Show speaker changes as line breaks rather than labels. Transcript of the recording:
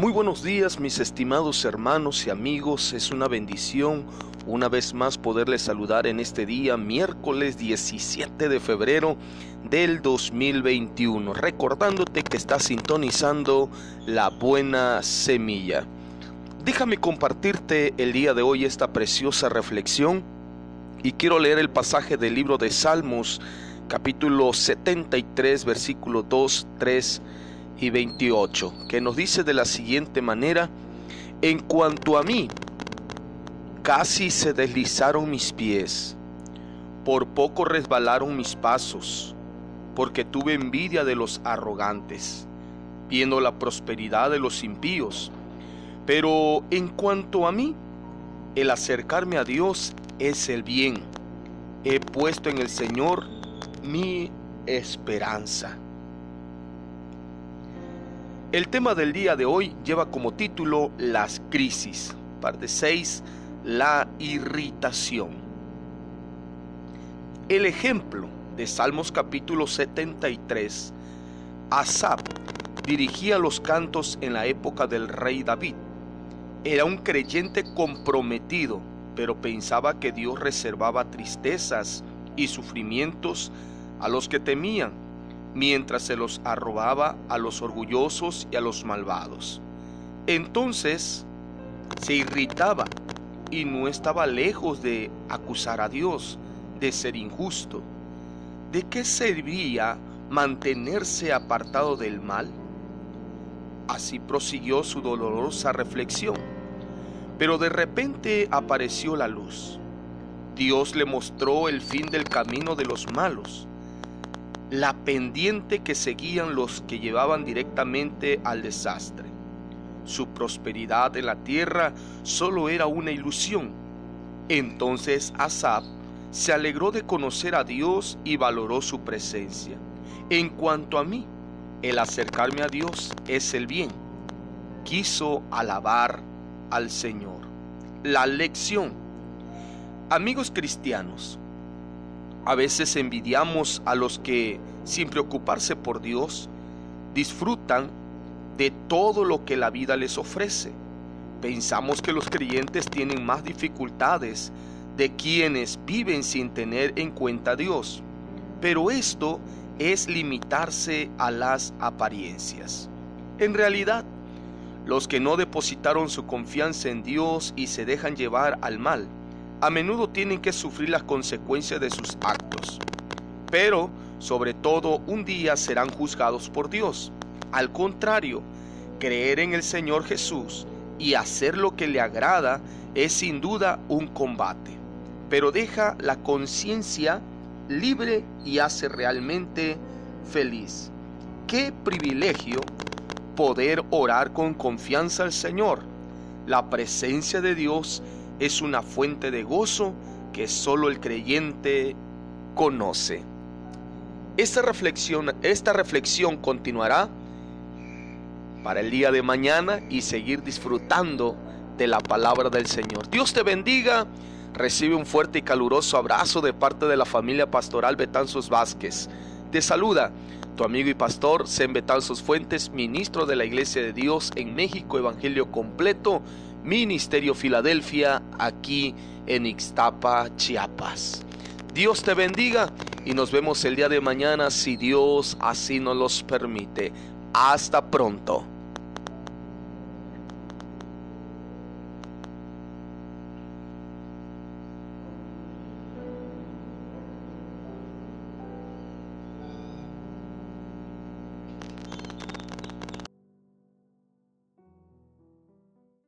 Muy buenos días mis estimados hermanos y amigos, es una bendición una vez más poderles saludar en este día, miércoles 17 de febrero del 2021, recordándote que estás sintonizando la buena semilla. Déjame compartirte el día de hoy esta preciosa reflexión y quiero leer el pasaje del libro de Salmos, capítulo 73, versículo 2, 3 y 28, que nos dice de la siguiente manera, en cuanto a mí, casi se deslizaron mis pies, por poco resbalaron mis pasos, porque tuve envidia de los arrogantes, viendo la prosperidad de los impíos. Pero en cuanto a mí, el acercarme a Dios es el bien. He puesto en el Señor mi esperanza. El tema del día de hoy lleva como título Las crisis. Parte 6, la irritación. El ejemplo de Salmos capítulo 73. Asap dirigía los cantos en la época del rey David. Era un creyente comprometido, pero pensaba que Dios reservaba tristezas y sufrimientos a los que temían mientras se los arrobaba a los orgullosos y a los malvados. Entonces se irritaba y no estaba lejos de acusar a Dios de ser injusto. ¿De qué servía mantenerse apartado del mal? Así prosiguió su dolorosa reflexión. Pero de repente apareció la luz. Dios le mostró el fin del camino de los malos la pendiente que seguían los que llevaban directamente al desastre. Su prosperidad en la tierra solo era una ilusión. Entonces Asap se alegró de conocer a Dios y valoró su presencia. En cuanto a mí, el acercarme a Dios es el bien. Quiso alabar al Señor. La lección. Amigos cristianos, a veces envidiamos a los que, sin preocuparse por Dios, disfrutan de todo lo que la vida les ofrece. Pensamos que los creyentes tienen más dificultades de quienes viven sin tener en cuenta a Dios. Pero esto es limitarse a las apariencias. En realidad, los que no depositaron su confianza en Dios y se dejan llevar al mal, a menudo tienen que sufrir las consecuencias de sus actos, pero sobre todo un día serán juzgados por Dios. Al contrario, creer en el Señor Jesús y hacer lo que le agrada es sin duda un combate, pero deja la conciencia libre y hace realmente feliz. Qué privilegio poder orar con confianza al Señor. La presencia de Dios es una fuente de gozo que solo el creyente conoce. Esta reflexión, esta reflexión continuará para el día de mañana y seguir disfrutando de la palabra del Señor. Dios te bendiga. Recibe un fuerte y caluroso abrazo de parte de la familia pastoral Betanzos Vázquez. Te saluda tu amigo y pastor Sen Betanzos Fuentes, ministro de la Iglesia de Dios en México, Evangelio completo Ministerio Filadelfia, aquí en Ixtapa, Chiapas. Dios te bendiga y nos vemos el día de mañana si Dios así nos los permite. Hasta pronto.